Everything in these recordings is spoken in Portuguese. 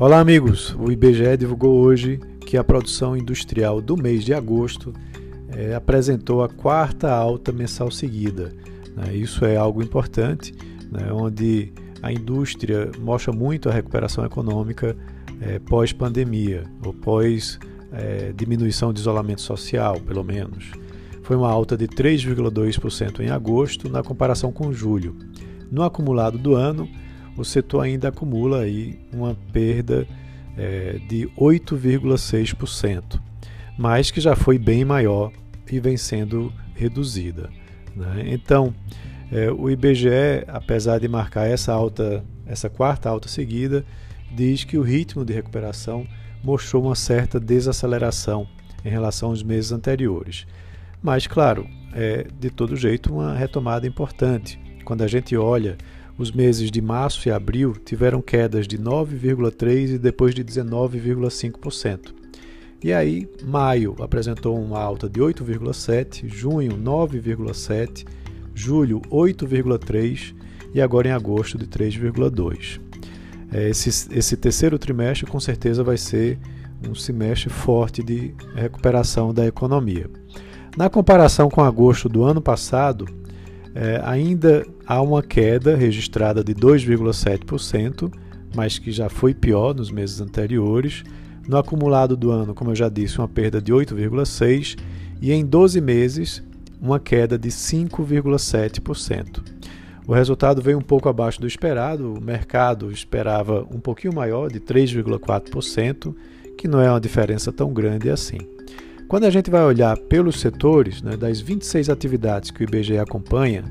Olá, amigos! O IBGE divulgou hoje que a produção industrial do mês de agosto é, apresentou a quarta alta mensal seguida. Né? Isso é algo importante, né? onde a indústria mostra muito a recuperação econômica é, pós-pandemia, ou pós é, diminuição de isolamento social, pelo menos. Foi uma alta de 3,2% em agosto, na comparação com julho. No acumulado do ano, o setor ainda acumula aí uma perda é, de 8,6%, mas que já foi bem maior e vem sendo reduzida. Né? Então, é, o IBGE, apesar de marcar essa alta, essa quarta alta seguida, diz que o ritmo de recuperação mostrou uma certa desaceleração em relação aos meses anteriores. Mas, claro, é de todo jeito uma retomada importante. Quando a gente olha os meses de março e abril tiveram quedas de 9,3% e depois de 19,5%. E aí, maio apresentou uma alta de 8,7%, junho 9,7%, julho 8,3% e agora em agosto de 3,2%. É, esse, esse terceiro trimestre com certeza vai ser um semestre forte de recuperação da economia. Na comparação com agosto do ano passado, é, ainda há uma queda registrada de 2,7%, mas que já foi pior nos meses anteriores. No acumulado do ano, como eu já disse, uma perda de 8,6% e em 12 meses, uma queda de 5,7%. O resultado veio um pouco abaixo do esperado, o mercado esperava um pouquinho maior, de 3,4%, que não é uma diferença tão grande assim. Quando a gente vai olhar pelos setores, né, das 26 atividades que o IBGE acompanha,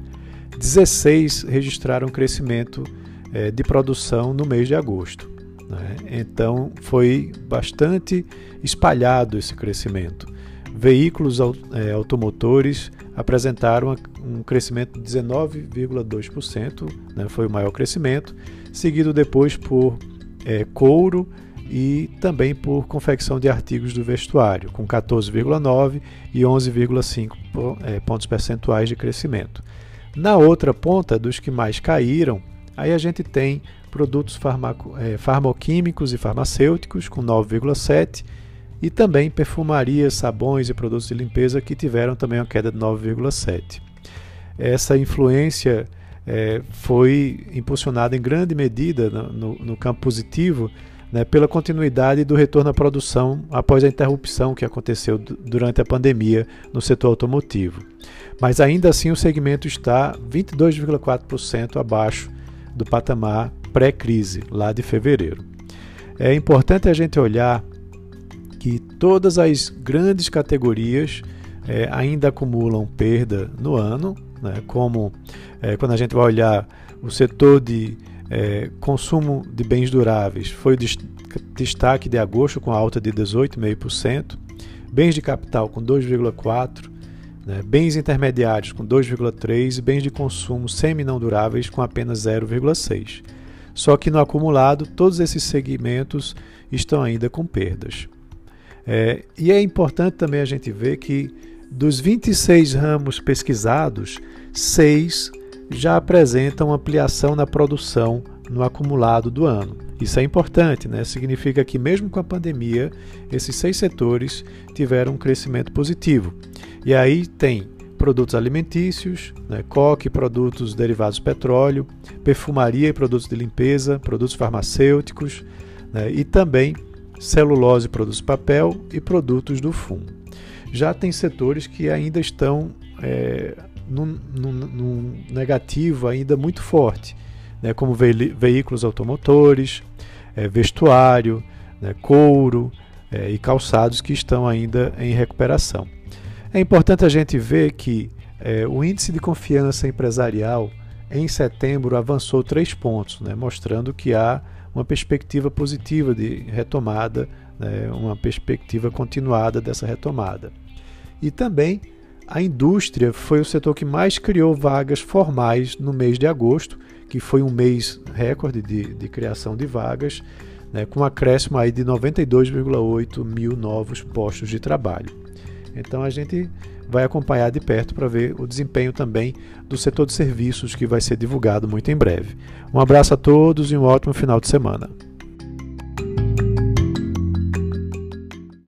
16 registraram crescimento é, de produção no mês de agosto. Né? Então foi bastante espalhado esse crescimento. Veículos é, automotores apresentaram um crescimento de 19,2%, né? foi o maior crescimento, seguido depois por é, couro, e também por confecção de artigos do vestuário, com 14,9 e 11,5 é, pontos percentuais de crescimento. Na outra ponta, dos que mais caíram, aí a gente tem produtos farmaco, é, farmoquímicos e farmacêuticos, com 9,7, e também perfumarias, sabões e produtos de limpeza, que tiveram também uma queda de 9,7. Essa influência é, foi impulsionada em grande medida no, no, no campo positivo né, pela continuidade do retorno à produção após a interrupção que aconteceu durante a pandemia no setor automotivo. Mas ainda assim o segmento está 22,4% abaixo do patamar pré-crise, lá de fevereiro. É importante a gente olhar que todas as grandes categorias é, ainda acumulam perda no ano, né, como é, quando a gente vai olhar o setor de é, consumo de bens duráveis foi o destaque de agosto, com alta de 18,5%. Bens de capital, com 2,4%. Né, bens intermediários, com 2,3%. E bens de consumo semi-não duráveis, com apenas 0,6%. Só que no acumulado, todos esses segmentos estão ainda com perdas. É, e é importante também a gente ver que dos 26 ramos pesquisados, seis já apresentam ampliação na produção no acumulado do ano. Isso é importante, né? significa que, mesmo com a pandemia, esses seis setores tiveram um crescimento positivo. E aí tem produtos alimentícios, né? coque, produtos derivados do petróleo, perfumaria e produtos de limpeza, produtos farmacêuticos né? e também celulose, produtos papel e produtos do fumo. Já tem setores que ainda estão é, num, negativo ainda muito forte, né, como ve veículos automotores, é, vestuário, né, couro é, e calçados que estão ainda em recuperação. É importante a gente ver que é, o índice de confiança empresarial em setembro avançou três pontos, né, mostrando que há uma perspectiva positiva de retomada, né, uma perspectiva continuada dessa retomada. E também a indústria foi o setor que mais criou vagas formais no mês de agosto, que foi um mês recorde de, de criação de vagas, né, com um acréscimo aí de 92,8 mil novos postos de trabalho. Então a gente vai acompanhar de perto para ver o desempenho também do setor de serviços que vai ser divulgado muito em breve. Um abraço a todos e um ótimo final de semana.